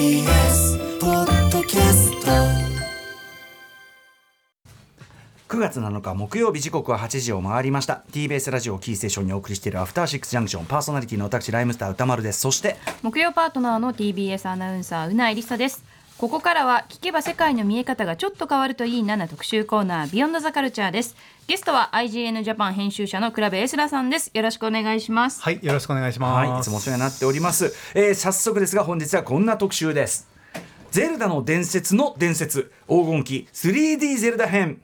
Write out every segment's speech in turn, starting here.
TBS ポッドキャスト。9月7日木曜日時刻は8時を回りました。TBS ラジオキーステーションにお送りしているアフターシックスジャンクション。パーソナリティの私ライムスター歌丸です。そして木曜パートナーの TBS アナウンサーうないりさですここからは聞けば世界の見え方がちょっと変わるといいなな特集コーナービヨンドザカルチャーです。ゲストは IGN ジャパン編集者の倉部エスラさんです。よろしくお願いします。はい、よろしくお願いします。はいいつもお世話になっております、えー早速ですが本日はこんな特集です。ゼルダの伝説の伝説黄金期 3D ゼルダ編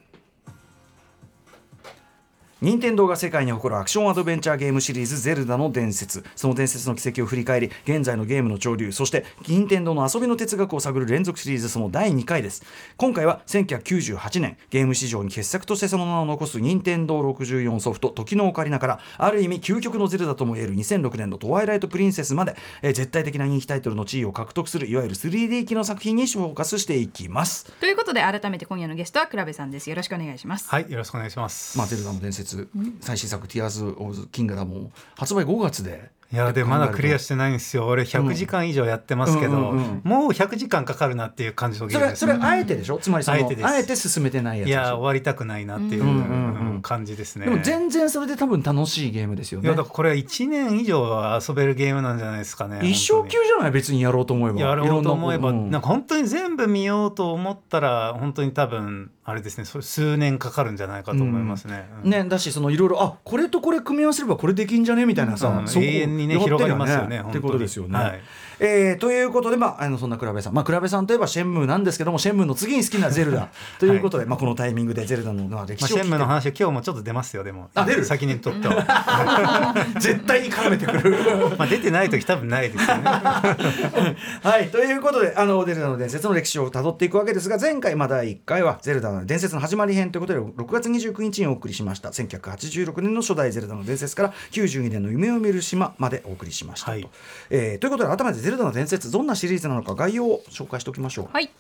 任天堂が世界に誇るアクションアドベンチャーゲームシリーズ「ゼルダの伝説」その伝説の軌跡を振り返り現在のゲームの潮流そして任天堂の遊びの哲学を探る連続シリーズその第2回です。今回は1998年ゲーム史上に傑作としてその名を残す任天堂64ソフト「時のオカリナ」からある意味究極のゼルダともいえる2006年の「トワイライト・プリンセス」まで、えー絶対的な人気タイトルの地位を獲得するいわゆる 3D 機の作品にフォーカスしていきます。ということで改めて今夜のゲストはクラベさんです。よろしくお願いします。はい、よろしくお願いします。まあ、ゼルダの伝説、最新作「ティアーズ・オブ・ズ・キングダム」も発売5月でいやでまだクリアししてないんですよ。俺100時間以上やってますけど、うんうんうん。もう100時間かかるなっていう感じのゲそれームです。それあえてでしょ？つまりそのあえてあえて進めてないやついや終わりたくないなっていううんうんうんうん。感じですね。でも全然それで多分楽しいゲームですよね。いやだからこれは1年以上は遊べるゲームなんじゃないですかね。一生級じゃない別にやろうと思えば。やろうと思えば、なんか本当に全部見ようと思ったら本当に多分あれですねそれ数年かかるんじゃないかと思いますね。うん。ね、だしそのいろいろあこれとこれ組み合わせればこれできんじゃね？みたいなさ、うん。永遠にね広がりますよねってことですよね。はいえーということで、まあ、あのそんな倉部さん、まあ、倉部さんといえばシェンムーなんですけどもシェンムーの次に好きなゼルダ。ということで、まあ、このタイミングでゼルダのまあ歴まあ、史を聞いて。シェンムの話今日もちょっと出ますよでも。あ出る？先にとっては絶対に絡めてくる。まあ出てない時多分ないですよね。はいということであのゼルダの伝説の歴史をたどっていくわけですが前回まあ第1回はゼルダの伝説の始まり編ということで6月29日にお送りしました。1986年の初代ゼルダの伝説から92年の夢を見る島までお送りしましたと。はい。えーということで改めてゼルダの伝説どんなシリーズなのか概要を紹介しておきましょう。はい。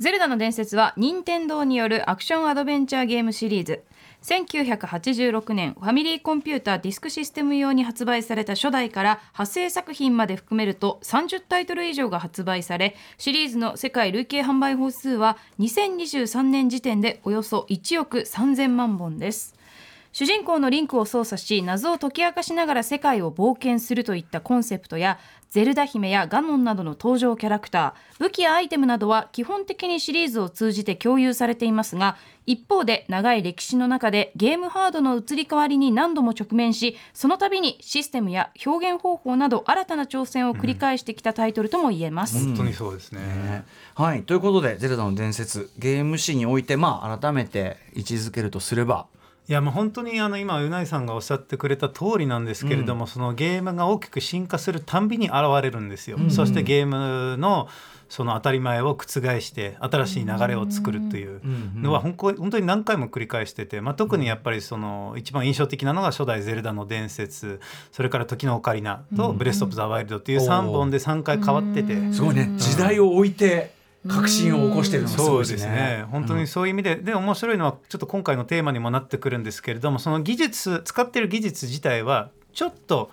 ゼルダの伝説は任天堂によるアクションアドベンチャーゲームシリーズ。1986年ファミリーコンピューターディスクシステム用に発売された初代から派生作品まで含めると30タイトル以上が発売されシリーズの世界累計販売本数は2023年時点でおよそ1億3000万本です。主人公のリンクを操作し謎を解き明かしながら世界を冒険するといったコンセプトやゼルダ姫やガノンなどの登場キャラクター武器やアイテムなどは基本的にシリーズを通じて共有されていますが一方で長い歴史の中でゲームハードの移り変わりに何度も直面しその度にシステムや表現方法など新たな挑戦を繰り返してきたタイトルとも言えます。本当にそうですね、ねはいということで「ゼルダの伝説」ゲーム史においてまあ改めて位置づけるとすればいやもう本当にあの今うないさんがおっしゃってくれた通りなんですけれども、そのゲームが大きく進化するたんびに現れるんですよ、そしてゲームのその当たり前を覆して新しい流れを作るというのは本当本当に何回も繰り返してて、まあ、特にやっぱりその一番印象的なのが初代「ゼルダの伝説」それから「時のオカリナ」と「ブレス・オブ・ザ・ワイルド」という3本で3回変わってて。すごいね。時代を置いて革新を起こしてるのがすそごいでね。うですすね。本当にそういう意味で、で面白いのはちょっと今回のテーマにもなってくるんですけれどもその技術使ってる技術自体はちょっと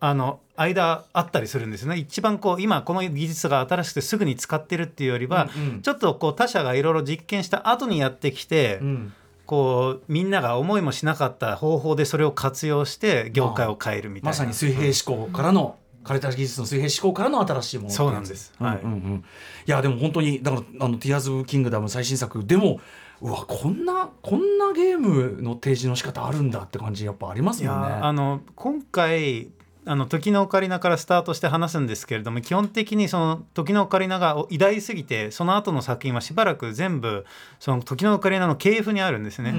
あの間あったりするんですね。一番こう今この技術が新しくてすぐに使ってるっていうよりは、うんうん。ちょっとこう他社がいろいろ実験した後にやってきて、うん。こうみんなが思いもしなかった方法でそれを活用して業界を変えるみたいな。まさに水平思考からの、枯れた技術の水平思考からの新しいものそうなんです。はいうんうんうん。い。やでも本当にだからあの「ティアーズ・オブ・キングダム」最新作でもうわこんなこんなゲームの提示の仕方あるんだって感じやっぱありますいよね。やあの今回あの時のオカリナからスタートして話すんですけれども基本的にその時のオカリナが偉大すぎてその後の作品はしばらく全部その時のオカリナの系譜にあるんですね。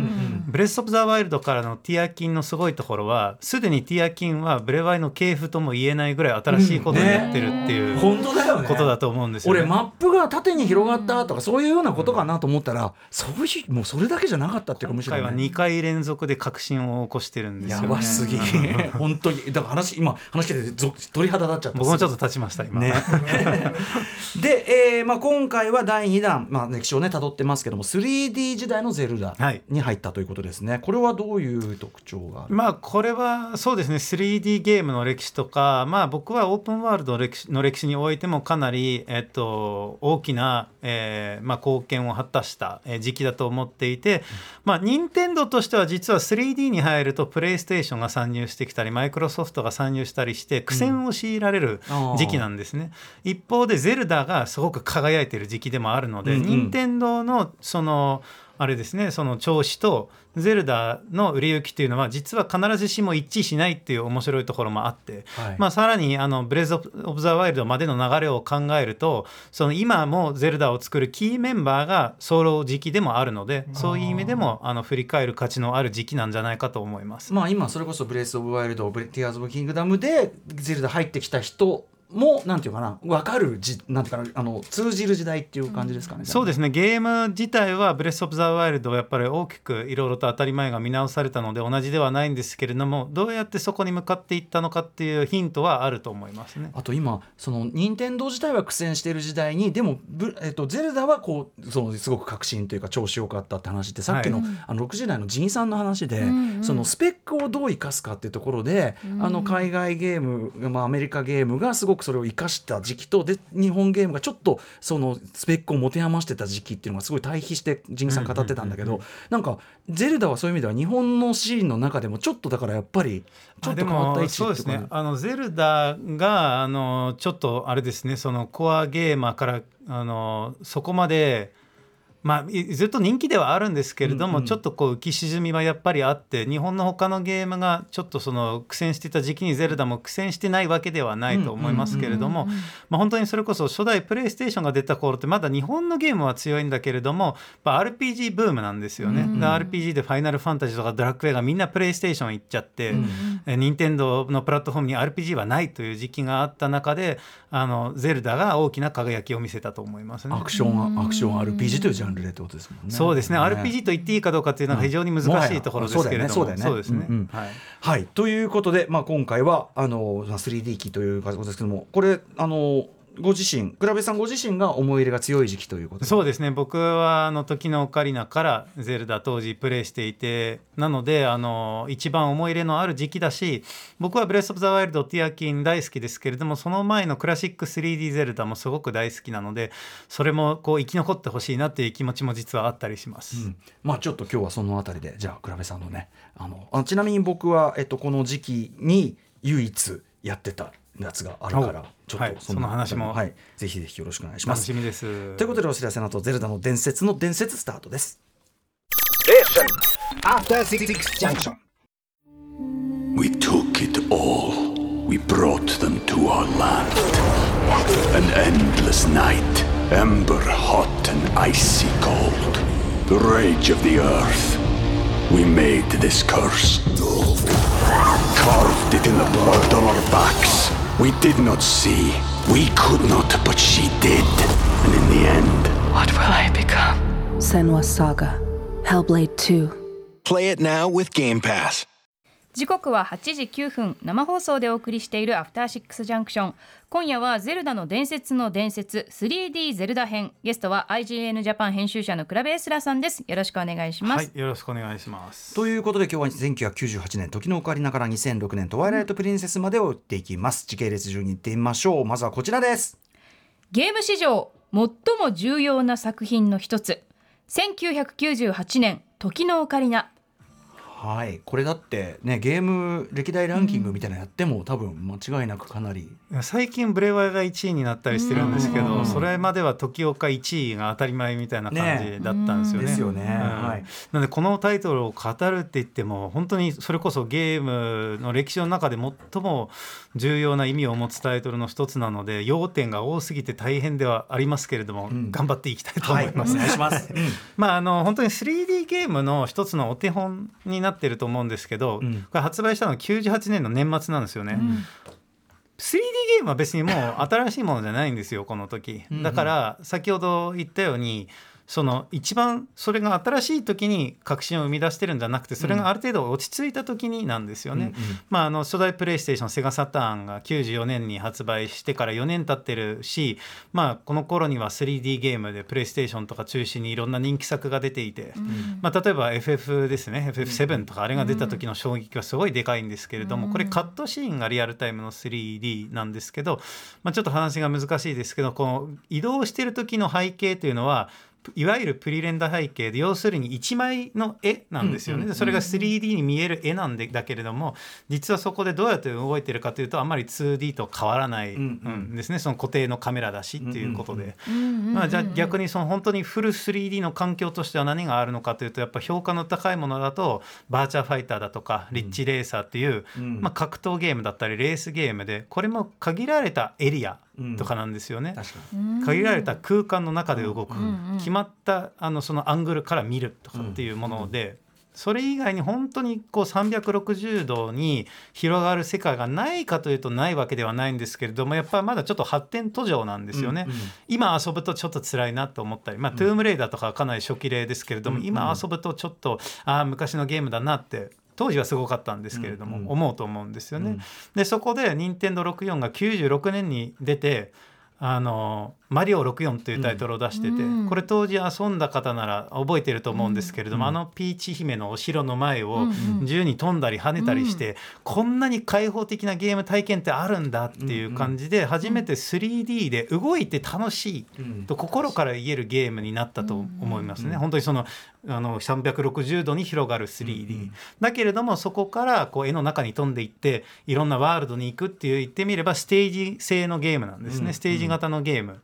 ブレス・オブ・ザ・ワイルドからのティアキンのすごいところはすでにティアキンはブレワイの系譜とも言えないぐらい新しいことをやってるっていう、本当だよねことだと思うんですよね。俺マップが縦に広がったとかそういうようなことかなと思ったらそういうもうそれだけじゃなかったっていうかむしろ、今回はね、2回連続で革新を起こしてるんですよ、やね。ばすぎ 本当にだから話今話聞いてぞ鳥肌立っちゃった。僕もちょっと立ちました今。ね。で、えーまあ、今回は第2弾、まあ、歴史をね辿ってますけども 3D 時代のゼルダはい。に入ったということですね、これはどういう特徴がまあこれはそうですね 3D ゲームの歴史とかまあ僕はオープンワールドの歴史の歴史においてもかなり、えっと、大きな、えーまあ、貢献を果たしたえー時期だと思っていて、まあ任天堂としては実は 3D に入るとプレイステーションが参入してきたりマイクロソフトが参入したりして苦戦を強いられる時期なんですね、一方でゼルダがすごく輝いてる時期でもあるので、うんうん。任天堂のそのあれですねその調子とゼルダの売れ行きっていうのは実は必ずしも一致しないっていう面白いところもあって、はいまあ、さらにあのブレイズ・オブ・ザ・ワイルドまでの流れを考えるとその今もゼルダを作るキーメンバーがソロ時期でもあるのでそういう意味でもあの振り返る価値のある時期なんじゃないかと思います。まあ今それこそブレイス・オブ・ワイルド、ティアーズ・オブ・キングダムでゼルダ入ってきた人もなんていうかな分かるじなんていうかなあの通じる時代っていう感じですかね。そうですねゲーム自体はブレス・オブ・ザ・ワイルドはやっぱり大きくいろいろと当たり前が見直されたので同じではないんですけれどもどうやってそこに向かっていったのかっていうヒントはあると思いますね。あと今その任天堂自体は苦戦している時代にでもブ、えっと、ゼルダはこうそのすごく革新というか調子良かったって話ってさっきの,、はいあの6時代のジンさんの話で、んうんそのスペックをどう生かすかっていうところで、あの海外ゲーム、まあ、アメリカゲームがすごくそれを生かした時期とで日本ゲームがちょっとそのスペックを持て余してた時期っていうのがすごい対比してジンさん語ってたんだけど、なんかゼルダはそういう意味では日本のシーンの中でもちょっとだからやっぱりちょっと変わった位置そうですっていうか。ね。あのゼルダがあのちょっとあれですねそのコアゲーマーからあのそこまでまあ、いずっと人気ではあるんですけれども、うんうん。ちょっとこう浮き沈みはやっぱりあって日本の他のゲームがちょっとその苦戦してた時期にゼルダも苦戦してないわけではないと思いますけれども、まあ、本当にそれこそ初代プレイステーションが出た頃ってまだ日本のゲームは強いんだけれども RPG ブームなんですよね。で RPG で「ファイナルファンタジー」とか「ドラクエ」がみんなプレイステーション行っちゃって、え任天堂のプラットフォームに RPG はないという時期があった中であのゼルダが大きな輝きを見せたと思いますね。ア。クションアクション RPG というジャンルでってことですもんね。そうですね。RPG と言っていいかどうかっていうのは非常に難しいところですけれども、そうだよね。そうだよね。はい。はい。ということで、まあ、今回はあのまあ 3D 機ということですけどもこれあのご自身倉部さんご自身が思い入れが強い時期ということで。そうですね。僕はあの時のオカリナからゼルダ当時プレイしていてなのであの一番思い入れのある時期だし僕はブレス・オブ・ザ・ワイルドティアキン大好きですけれどもその前のクラシック 3D ゼルダもすごく大好きなのでそれもこう生き残ってほしいなっていう気持ちも実はあったりします。うん。まあちょっと今日はそのあたりでじゃあ倉部さんのねあのあちなみに僕は、えっと、この時期に唯一やってたやつがあるからおちょっはいとその話もはい、ぜひぜひよろしくお願いします。楽しみです。ということでお知らせの後ゼルダの伝説の伝説スタートです。After Six Junction. We took it all. We brought them to our land. An endless night, ember hot and icy cold. The rage of the earth. We made this curse. Carved it in the blood on our backs. We did not see. We could not, but she did. And in the end, What will I become? Senwa Saga. Hellblade 2. Play it now with Game Pass. 時刻は8時9分生放送でお送りしているアフターシックスジャンクション。今夜はゼルダの伝説の伝説 3D ゼルダ編。ゲストは IGN ジャパン編集者のクラベエスラさんです。よろしくお願いします、はい、よろしくお願いします。ということで今日は1998年時のオカリナから2006年トワイライトプリンセスまでを追っていきます。時系列順に行ってみましょう。まずはこちらです。ゲーム史上最も重要な作品の一つ。1998年時のオカリナはい。これだってねゲーム歴代ランキングみたいなのやっても、多分間違いなくかなり。最近ブレワイが1位になったりしてるんですけうん。どそれまでは時岡1位が当たり前みたいな感じだったんですよね。ですよね、うん。はい。なのでこのタイトルを語るって言っても本当にそれこそゲームの歴史の中で最も重要な意味を持つタイトルの一つなので要点が多すぎて大変ではありますけれども、ん。頑張っていきたいと思います。願いしま まあ、あの本当に 3D ゲームの一つのお手本になってると思うんですけど、うん。これ発売したのは98年の年末なんですよね。3D ゲームは別にもう新しいものじゃないんですよこの時。うんうん。だから先ほど言ったようにその一番それが新しい時に革新を生み出してるんじゃなくてそれがある程度落ち着いた時になんですよね。うんうん。まあ、あの初代プレイステーションセガサターンが94年に発売してから4年経ってるし、まあ、この頃には 3D ゲームでプレイステーションとか中心にいろんな人気作が出ていて、まあ、例えば FF ですね。FF7 とかあれが出た時の衝撃はすごいでかいんですけれども、これカットシーンがリアルタイムの 3D なんですけど、まあ、ちょっと話が難しいですけどこの移動してる時の背景というのはいわゆるプリレンダ背景で要するに1枚の絵なんですよね、うんうんでそれが 3D に見える絵なんでだけれども実はそこでどうやって動いてるかというとあんまり 2D と変わらないうんですね。その固定のカメラだしっていうことで、まあ、じゃあ逆にその本当にフル 3D の環境としては何があるのかというとやっぱ評価の高いものだとバーチャーファイターだとかリッチレーサーっていう、うん。まあ、格闘ゲームだったりレースゲームでこれも限られたエリアとかなんですよね。確かに。限られた空間の中で動く、ん。うん決まったあのそのアングルから見るとかっていうもので、それ以外に本当にこう360度に広がる世界がないかというとないわけではないんですけれどもやっぱりまだちょっと発展途上なんですよね。うんうん今遊ぶとちょっと辛いなと思ったり、まあトゥームレイダーとかはかなり初期例ですけれども、うんうん。今遊ぶとちょっとああ昔のゲームだなって当時はすごかったんですけれども、うんうん思うと思うんですよね。うんでそこで任天堂64が96年に出てあの「マリオ64」というタイトルを出してて、うん。これ当時遊んだ方なら覚えてると思うんですけれども、あのピーチ姫のお城の前をうんうん。自由に飛んだり跳ねたりして、こんなに開放的なゲーム体験ってあるんだっていう感じで初めて 3D で動いて楽しいうん。と心から言えるゲームになったと思いますね。本当にそのあの360度に広がる 3D、だけれどもそこからこう絵の中に飛んでいっていろんなワールドに行くっていう言ってみればステージ制のゲームなんですね、うん。ステージ型のゲーム、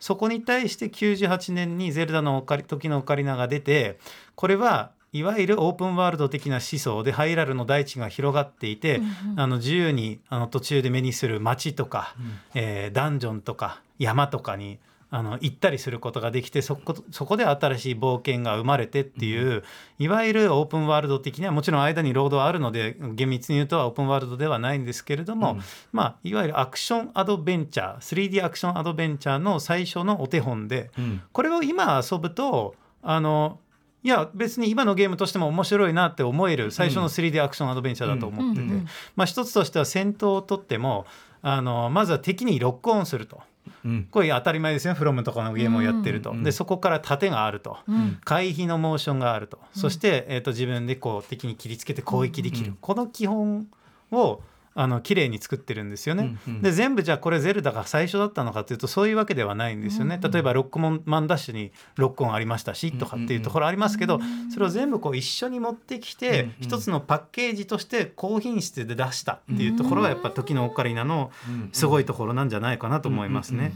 そこに対して98年に「ゼルダのオカリ時のオカリナ」が出てこれはいわゆるオープンワールド的な思想でハイラルの大地が広がっていて、あの自由にあの途中で目にする街とか、えーダンジョンとか山とかにあの行ったりすることができてそこそこで新しい冒険が生まれてっていう、いわゆるオープンワールド的にはもちろん間にロードはあるので厳密に言うとオープンワールドではないんですけれども、まあ、いわゆるアクションアドベンチャー 3D アクションアドベンチャーの最初のお手本で、ん。これを今遊ぶとあのいや別に今のゲームとしても面白いなって思える最初の 3D アクションアドベンチャーだと思ってて、うん。うん。うん。まあ、一つとしては戦闘をとってもあのまずは敵にロックオンすると。うん。これ当たり前ですね。フロムとかのゲームをやってると、うん。でそこから盾があると、ん。回避のモーションがあると、そして、えー、と自分でこう敵に切りつけて攻撃できる、うん。この基本をあの綺麗に作ってるんですよね。うんうん。で全部じゃあこれゼルダが最初だったのかというとそういうわけではないんですよね。例えばロックモンマンダッシュにロックオンありましたしとかっていうところありますけど、それを全部こう一緒に持ってきて、一つのパッケージとして高品質で出したっていうところがやっぱ時のオカリナのすごいところなんじゃないかなと思いますね。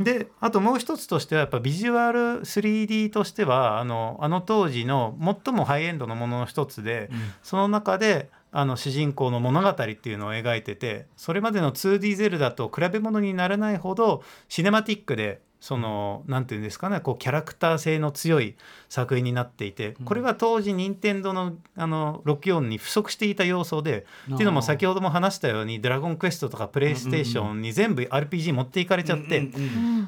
であともう一つとしてはやっぱビジュアル 3D としてはあのあの当時の最もハイエンドのものの一つで、その中であの主人公の物語っていうのを描いててそれまでの 2D ゼルダと比べ物にならないほどシネマティックでそのなんていうんですかねこうキャラクター性の強い作品になっていてこれは当時任天堂のあの64に不足していた要素でっていうのも先ほども話したように「ドラゴンクエスト」とかプレイステーションに全部 RPG 持っていかれちゃって。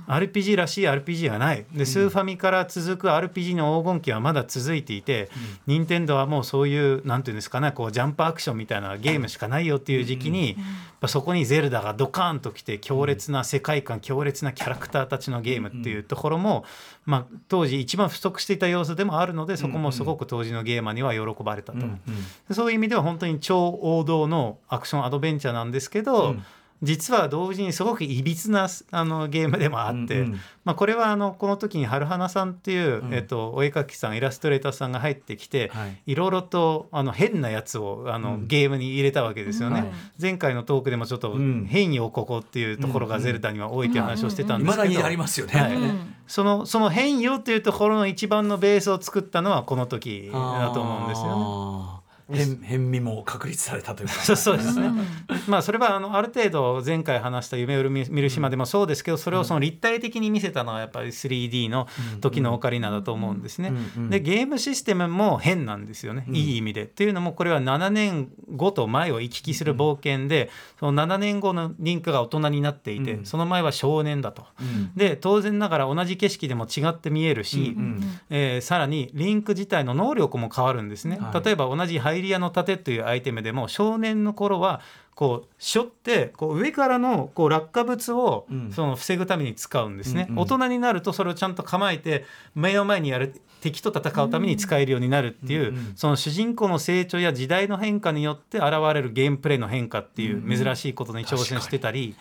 RPG らしい RPG がない。でスーファミから続く RPG の黄金期はまだ続いていて、任天堂はもうそういうなんていうんですかねこうジャンプアクションみたいなゲームしかないよっていう時期に、ぱそこにゼルダがドカーンときて強烈な世界観強烈なキャラクターたちのゲームっていうところも、まあ、当時一番不足していた要素でもあるのでそこもすごく当時のゲーマーには喜ばれたと。そういう意味では本当に超王道のアクションアドベンチャーなんですけど、うん実は同時にすごくいびつなあのゲームでもあって、うんうん。まあ、これはあのこの時に春花さんっていう、うん。えっと、お絵描きさんイラストレーターさんが入ってきて、はい。いろいろとあの変なやつをあの、うん。ゲームに入れたわけですよね、はい。前回のトークでもちょっとうん。変よここっていうところがゼルダには多いという話をしてたんですけど、未だにありますよね。はい。うん。そのその変よっていうところの一番のベースを作ったのはこの時だと思うんですよね。変変味も確立されたというか。そうそうですね。まあそれはあのある程度前回話した夢を見る島でもそうですけど、それをその立体的に見せたのはやっぱり 3D の時のオカリナだと思うんですね。でゲームシステムも変なんですよね。いい意味で。っていうのもこれは7年後と前を行き来する冒険で、その7年後のリンクが大人になっていて、うん。その前は少年だと。うん。で当然ながら同じ景色でも違って見えるし、えーさらにリンク自体の能力も変わるんですね、はい。例えば同じハイリアの盾というアイテムでも少年の頃はこう背負ってこう上からのこう落下物をうん。その防ぐために使うんですね、うんうん大人になるとそれをちゃんと構えて目の前にやる敵と戦うために使えるようになるっていう、その主人公の成長や時代の変化によって現れるゲームプレイの変化っていう珍しいことに挑戦してたり、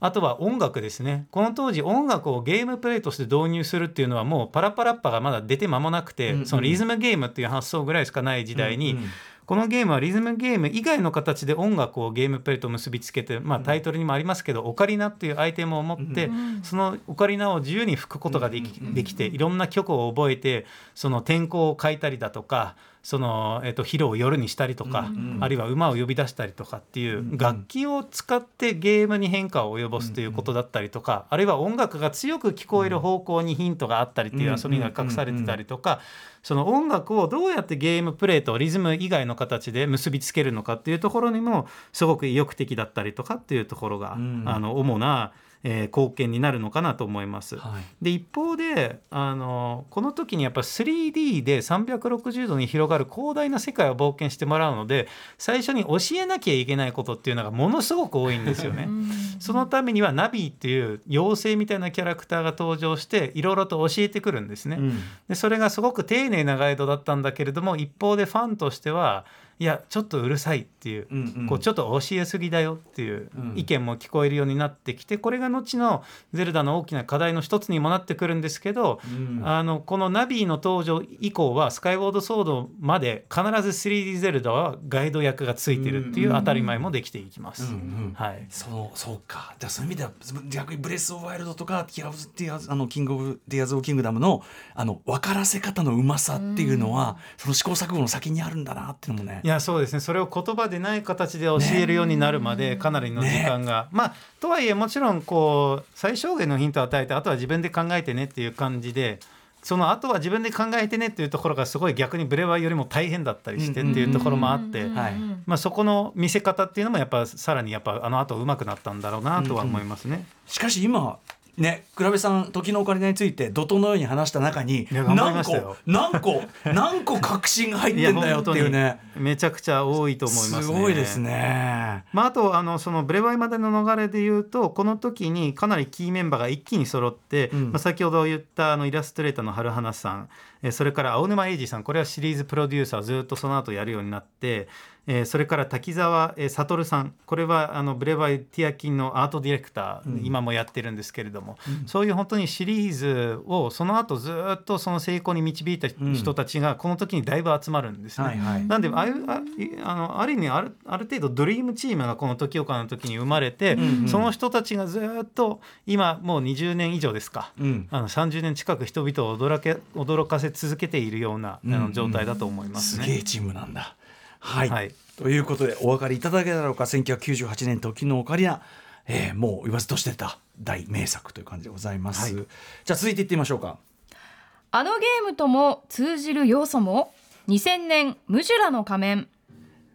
あとは音楽ですね。この当時音楽をゲームプレイとして導入するっていうのはもうパラパラッパがまだ出て間もなくて、うんうん。そのリズムゲームっていう発想ぐらいしかない時代に、うんうんこのゲームはリズムゲーム以外の形で音楽をゲームプレイと結びつけて、まあ、タイトルにもありますけど、オカリナっていうアイテムを持って、そのオカリナを自由に吹くことができ,、できていろんな曲を覚えてその天候を変えたりだとかその、えっと昼を夜にしたりとか、あるいは馬を呼び出したりとかっていう楽器を使ってゲームに変化を及ぼすということだったりとか、あるいは音楽が強く聞こえる方向にヒントがあったりっていう遊びが隠されてたりとか、その音楽をどうやってゲームプレイとリズム以外の形で結びつけるのかっていうところにもすごく意欲的だったりとかっていうところが、ん。あの主な、えー貢献になるのかなと思います。はいで一方であのこの時にやっぱ 3D で360度に広がる広大な世界を冒険してもらうので最初に教えなきゃいけないことっていうのがものすごく多いんですよね。そのためにはナビっていう妖精みたいなキャラクターが登場していろいろと教えてくるんですね。うんでそれがすごく丁寧なガイドだったんだけれども一方でファンとしてはいやちょっとうるさいっていう,、うんうん。こうちょっと教えすぎだよっていううん。意見も聞こえるようになってきてこれが後のゼルダの大きな課題の一つにもなってくるんですけど、うん。あのこのナビの登場以降はスカイウォードソードまで必ず 3D ゼルダはガイド役がついてるっていう当たり前もできていきます。うんうん。はい。そうそうか。じゃあそういう意味では逆にブレス・オブ・ワイルドとかティアズ・ティアズあのキング・オブ・ティアズ・オブ・キングダムのあの分からせ方のうまさっていうのは、その試行錯誤の先にあるんだなっていうのもねいやそうですね。それを言葉でない形で教えるようになるまでかなりの時間が、まあとはいえもちろんこう最小限のヒントを与えてあとは自分で考えてねっていう感じでその後は自分で考えてねっていうところがすごい逆にブレワイよりも大変だったりしてっていうところもあって、はい。まあ、そこの見せ方っていうのもやっぱさらにやっぱあの後上手くなったんだろうなとは思いますね。しかし今ね、倉部さん時のオカリナについて怒涛のように話した中に何個何個何個確信が入ってんだよっていうねめちゃくちゃ多いと思いますね。すごいですね。まあ、あとあのそのブレワイまでの逃れで言うとこの時にかなりキーメンバーが一気に揃って、うんまあ、先ほど言ったあのイラストレーターの春花さんえーそれから青沼英二さんこれはシリーズプロデューサーずっとその後やるようになって、えーそれから滝沢えー悟さんこれはあのブレワイティアキンのアートディレクター、今もやってるんですけれども、そういう本当にシリーズをその後ずっとその成功に導いた人たちがこの時にだいぶ集まるんですね。はいはい。なんであああのある意味あるある程度ドリームチームがこの時岡の時に生まれて、その人たちがずっと今もう20年以上ですか、うん。あの30年近く人々を驚け驚かせ続けているような、あうんの状態だと思いますね。すげえチームなんだ。はい、はいということでお分かりいただけただろうか1998年時のオカリナ、えーもう言わずとしてた大名作という感じでございます。はいじゃあ続いていってみましょうか。あのゲームとも通じる要素も2000年ムジュラの仮面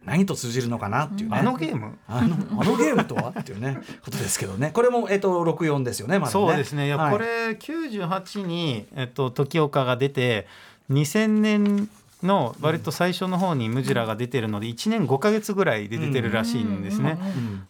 何と通じるのかなっていうね。あのゲーム？あのあのゲームとはっていうねことですけどね。これもえっ、と64ですよね。まだねそうですねいや、はいこれ98に、えっと、時岡が出て2000年の割と最初の方にムジュラが出てるので1年5ヶ月ぐらいで出てるらしいんですね。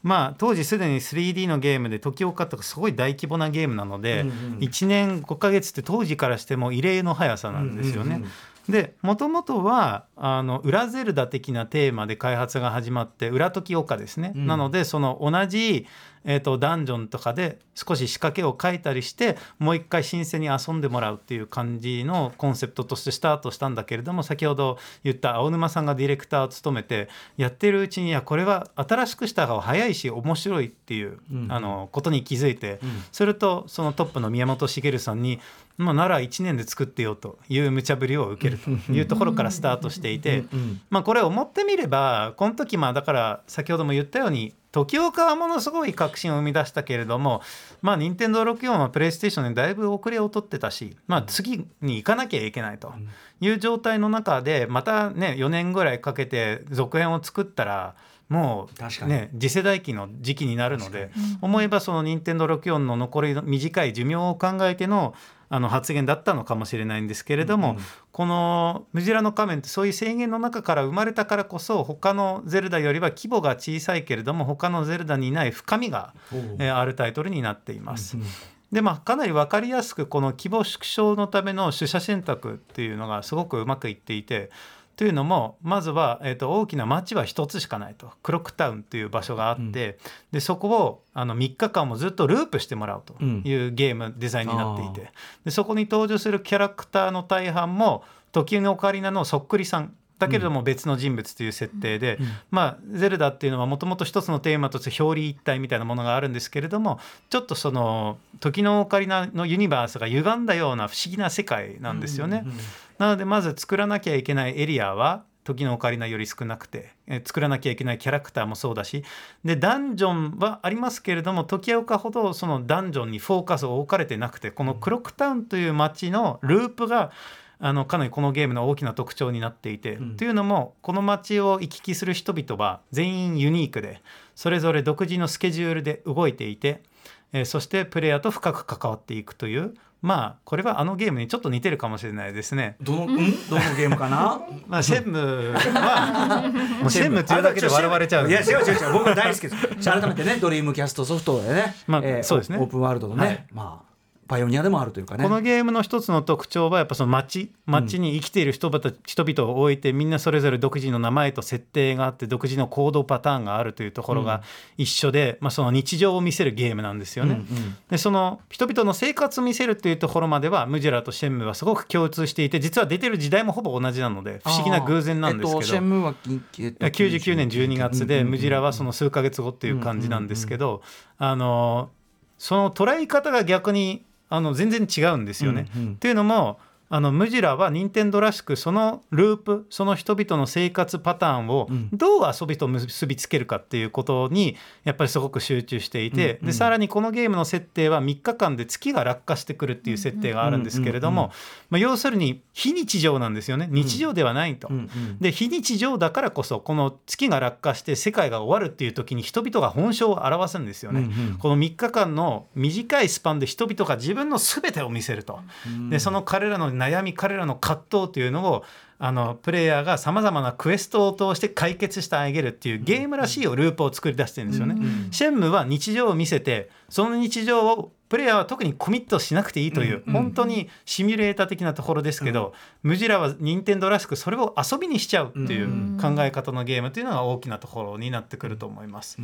まあ当時すでに 3D のゲームで時岡とかすごい大規模なゲームなので、うんうん1年5ヶ月って当時からしても異例の速さなんですよね。でもともとはあの裏ゼルダ的なテーマで開発が始まって裏時岡ですね、うん。なのでその同じ、えー、とダンジョンとかで少し仕掛けを書いたりしてもう一回新鮮に遊んでもらうっていう感じのコンセプトとしてスタートしたんだけれども先ほど言った青沼さんがディレクターを務めてやってるうちにいやこれは新しくした方が早いし面白いっていう、うん。あのことに気づいて、うん。するとそのトップの宮本茂さんに「もうなら1年で作ってよ」という無茶ぶりを受けるというところからスタートしていて、うんまあ、これ思ってみればこの時まあだから先ほども言ったように時岡はものすごい革新を生み出したけれどもまあ任天堂64はプレイステーションにだいぶ遅れを取ってたし、まあ、次に行かなきゃいけないという状態の中でまたね4年ぐらいかけて続編を作ったらもう確かに。ね次世代機の時期になるので思えばその任天堂64の残りの短い寿命を考えてのあの発言だったのかもしれないんですけれども、このムジラの仮面ってそういう制限の中から生まれたからこそ他のゼルダよりは規模が小さいけれども他のゼルダにない深みが、えーあるタイトルになっています。でまあ、かなり分かりやすくこの規模縮小のための取捨選択っていうのがすごくうまくいっていてというのもまずは、えー、と大きな町は一つしかないと。クロックタウンという場所があって、でそこをあの3日間もずっとループしてもらうというゲームデザインになっていて、でそこに登場するキャラクターの大半も時のオカリナのそっくりさんだけれども別の人物という設定で、まあゼルダっていうのはもともと一つのテーマとして表裏一体みたいなものがあるんですけれどもちょっとその時のオカリナのユニバースが歪んだような不思議な世界なんですよね。なのでまず作らなきゃいけないエリアは時のオカリナより少なくて、えー作らなきゃいけないキャラクターもそうだしでダンジョンはありますけれども時岡ほどそのダンジョンにフォーカスを置かれてなくてこのクロックタウンという街のループがあのかなりこのゲームの大きな特徴になっていて、というのもこの街を行き来する人々は全員ユニークでそれぞれ独自のスケジュールで動いていて、えーそしてプレイヤーと深く関わっていくというまあこれはあのゲームにちょっと似てるかもしれないですね。どの、うん、どのゲームかな？まあ、シェンムは もうシェンムっていうだけで笑われちゃういや違う違う違う。僕は大好きです。改めてねドリームキャストソフトでね、まあそうですね。オープンワールドのね、はい。まあパイオニアでもあるというかね。このゲームの一つの特徴はやっぱその街街に生きている人々,、人々を置いてみんなそれぞれ独自の名前と設定があって独自の行動パターンがあるというところが一緒で、まあ、その日常を見せるゲームなんですよね。でその人々の生活を見せるというところまではムジェラとシェンムはすごく共通していて実は出てる時代もほぼ同じなので不思議な偶然なんですけど。えっと、シェンムーは、えっと99年12月でうんうんうんムジラはその数ヶ月後っていう感じなんですけどあのその捉え方が逆にあの全然違うんですよね。うんうんっていうのもあのムジラは任天堂らしくそのループその人々の生活パターンをどう遊びと結びつけるかっていうことにやっぱりすごく集中していて、でさらにこのゲームの設定は3日間で月が落下してくるっていう設定があるんですけれども、まあ、要するに非日常なんですよね。日常ではないと。うんうん。で非日常だからこそこの月が落下して世界が終わるっていう時に人々が本性を表すんですよね。うんうん。この3日間の短いスパンで人々が自分の全てを見せると。でその彼らの悩み彼らの葛藤というのをあのプレイヤーがさまざまなクエストを通して解決してあげるっていうゲームらしいループを作り出してるんですよね。シェンムは日常を見せてその日常をプレイヤーは特にコミットしなくていいという、本当にシミュレーター的なところですけど、ムジラは任天堂らしくそれを遊びにしちゃうっていう考え方のゲームというのが大きなところになってくると思います。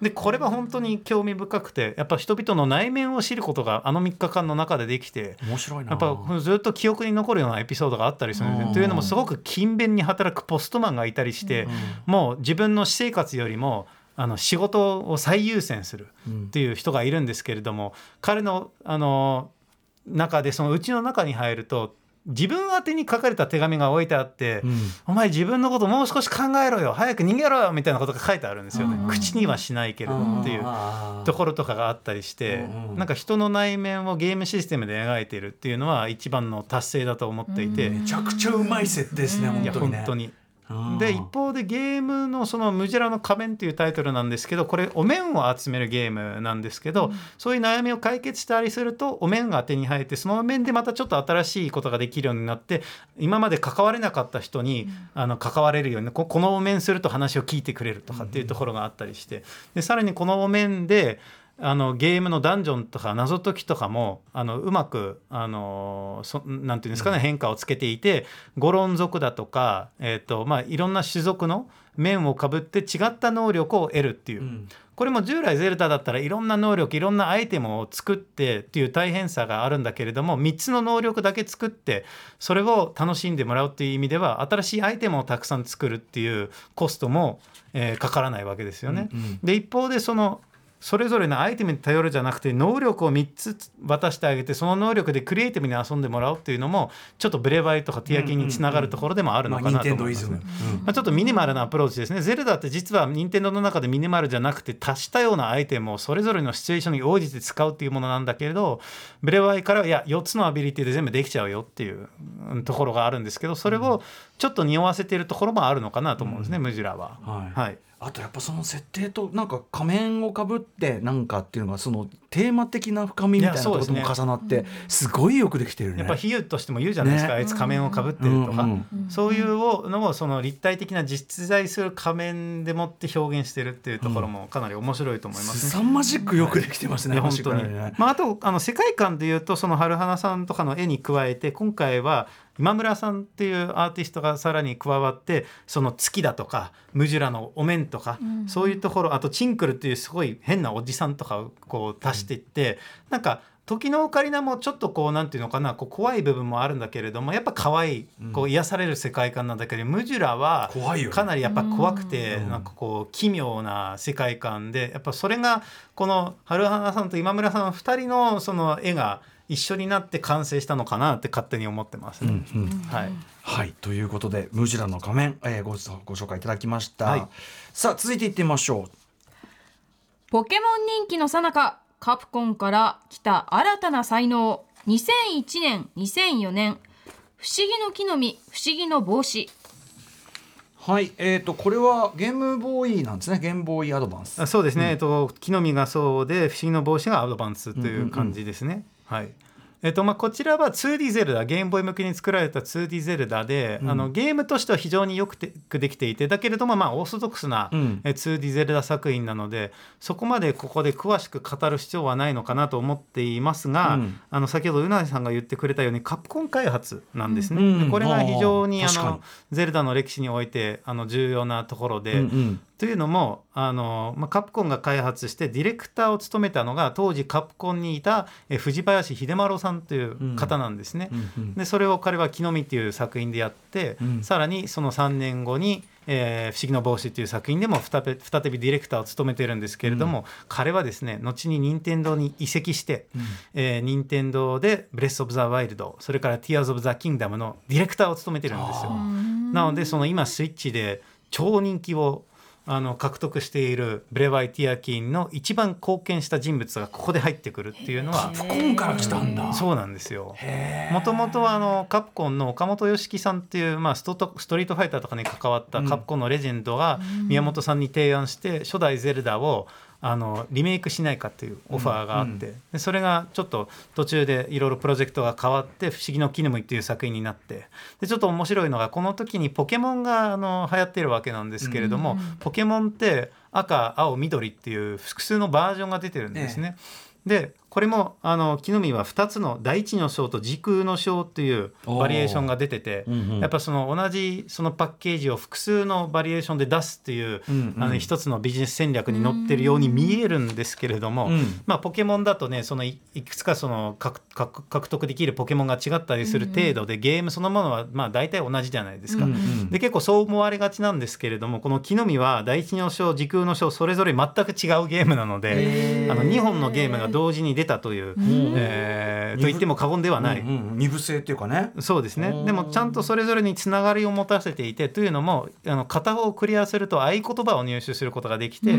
でこれは本当に興味深くてやっぱ人々の内面を知ることがあの3日間の中でできて面白いな。やっぱずっと記憶に残るようなエピソードがあったりするんですねというのもすごく勤勉に働くポストマンがいたりして、もう自分の私生活よりもあの仕事を最優先するっていう人がいるんですけれども、彼のあの中でそのうちの中に入ると自分宛てに書かれた手紙が置いてあって、お前自分のこともう少し考えろよ早く逃げろよみたいなことが書いてあるんですよね、口にはしないけれどっていうところとかがあったりして、うんうん。なんか人の内面をゲームシステムで描いているっていうのは一番の達成だと思っていて、めちゃくちゃうまい設定ですね、本当にね。本当に。うんで一方でゲームのその「ムジェラの仮面」っていうタイトルなんですけどこれお面を集めるゲームなんですけど、そういう悩みを解決したりするとお面が手に入ってそのお面でまたちょっと新しいことができるようになって今まで関われなかった人に、あの関われるようにここのお面すると話を聞いてくれるとかっていうところがあったりして。でさらにこのお面であのゲームのダンジョンとか謎解きとかもあのうまくあのそなんていうんですかね、変化をつけていてゴロン族だとか、えーとまあ、いろんな種族の面をかぶって違った能力を得るっていう、これも従来ゼルダだったらいろんな能力いろんなアイテムを作ってっていう大変さがあるんだけれども3つの能力だけ作ってそれを楽しんでもらうっていう意味では新しいアイテムをたくさん作るっていうコストも、えーかからないわけですよね。で一方でそのそれぞれのアイテムに頼るじゃなくて能力を3つ渡してあげてその能力でクリエイティブに遊んでもらうっていうのもちょっとブレバイとかティアキンにつながるところでもあるのかなと思いますね。まあちょっとミニマルなアプローチですね。ゼルダって実は任天堂の中でミニマルじゃなくて足したようなアイテムをそれぞれのシチュエーションに応じて使うっていうものなんだけれどブレバイからいや4つのアビリティで全部できちゃうよっていうところがあるんですけどそれをちょっと匂わせているところもあるのかなと思うんですね、ムジュラは。はい。はい。あとやっぱその設定となんか仮面をかぶってなんかっていうのがそのテーマ的な深みみたいなことも重なってすごいよくできてるね。やっぱ比喩としても言うじゃないですか、ね。あいつ仮面をかぶってるとか、うんそういうのをその立体的な実在する仮面でもって表現してるっていうところもかなり面白いと思いますね。すさまじくよくできてますね。い。や本当に、ね。まあ、あとあの世界観でいうとその春花さんとかの絵に加えて今回は今村さんっていうアーティストがさらに加わってその月だとかムジュラのお面とか、そういうところあとチンクルっていうすごい変なおじさんとかをこう足していって、なんか時のオカリナもちょっとこうなんていうのかなこう怖い部分もあるんだけれどもやっぱ可愛いこう癒される世界観なんだけど、ムジュラはかなりやっぱ怖くて、なんかこう奇妙な世界観でやっぱそれがこの春花さんと今村さん2人のその絵が一緒になって完成したのかなって勝手に思ってます。ね。はい。はい。ということでムジュラの仮面、えーごご紹介いただきました。はい。さあ続いていってみましょう。ポケモン人気の最中カプコンから来た新たな才能。2001年2004年不思議の木の実不思議の帽子。はい。えっ、とこれはゲームボーイなんですね。ゲームボーイアドバンス。あそうですね、えっと木の実がそうで不思議の帽子がアドバンスという感じですね。はい。えっとまあ、こちらは 2D ゼルダゲームボーイ向けに作られた 2D ゼルダで、あのゲームとしては非常によくてできていてだけれどもまあオーソドックスな、うん。え 2D ゼルダ作品なのでそこまでここで詳しく語る必要はないのかなと思っていますが、うん。あの先ほどうなぎさんが言ってくれたようにカプコン開発なんですね。これが非常に。あのゼルダの歴史においてあの重要なところで。うんうんというのもあの、まあ、カプコンが開発してディレクターを務めたのが当時カプコンにいたえ藤林秀丸さんという方なんですね。うんうん。でそれを彼は「木の実」っていう作品でやって、うん。さらにその3年後に「えー不思議の帽子」っていう作品でも再び再びディレクターを務めてるんですけれども、彼はですね後に任天堂に移籍して、えー任天堂で「ブレス・オブ・ザ・ワイルド」それから「ティアーズ・オブ・ザ・キングダム」のディレクターを務めてるんですよ。なのでその今スイッチで超人気をあの獲得しているブレワイ・ティアキンの一番貢献した人物がここで入ってくるっていうのはカプコンから来たんだ。そうなんですよ。もともとはあのカプコンの岡本義樹さんっていう、まあ、ストトストリートファイターとかに関わったカプコンのレジェンドが宮本さんに提案して初代ゼルダをあのリメイクしないかっていうオファーがあって、でそれがちょっと途中でいろいろプロジェクトが変わって「不思議の木の実」っていう作品になってでちょっと面白いのがこの時にポケモンがあの流行ってるわけなんですけれども、ポケモンって赤青緑っていう複数のバージョンが出てるんですね。でこれもあの木の実は2つの第一の章と時空の章っていうバリエーションが出てて、うんうん。やっぱその同じそのパッケージを複数のバリエーションで出すっていう、うんうん。あの一つのビジネス戦略に乗ってるように見えるんですけれども、うん。まあ、ポケモンだとねそのいいくつかその獲得できるポケモンが違ったりする程度で、ゲームそのものはまあ大体同じじゃないですか。うんうん。で結構そう思われがちなんですけれどもこの木の実は第一の章時空の章それぞれ全く違うゲームなのであの2本のゲームが同時に出たという、えーと言っても過言ではない。うんうん。二部制っていうかね。そうですね。でもちゃんとそれぞれにつながりを持たせていてというのもあの片方をクリアすると合言葉を入手することができて、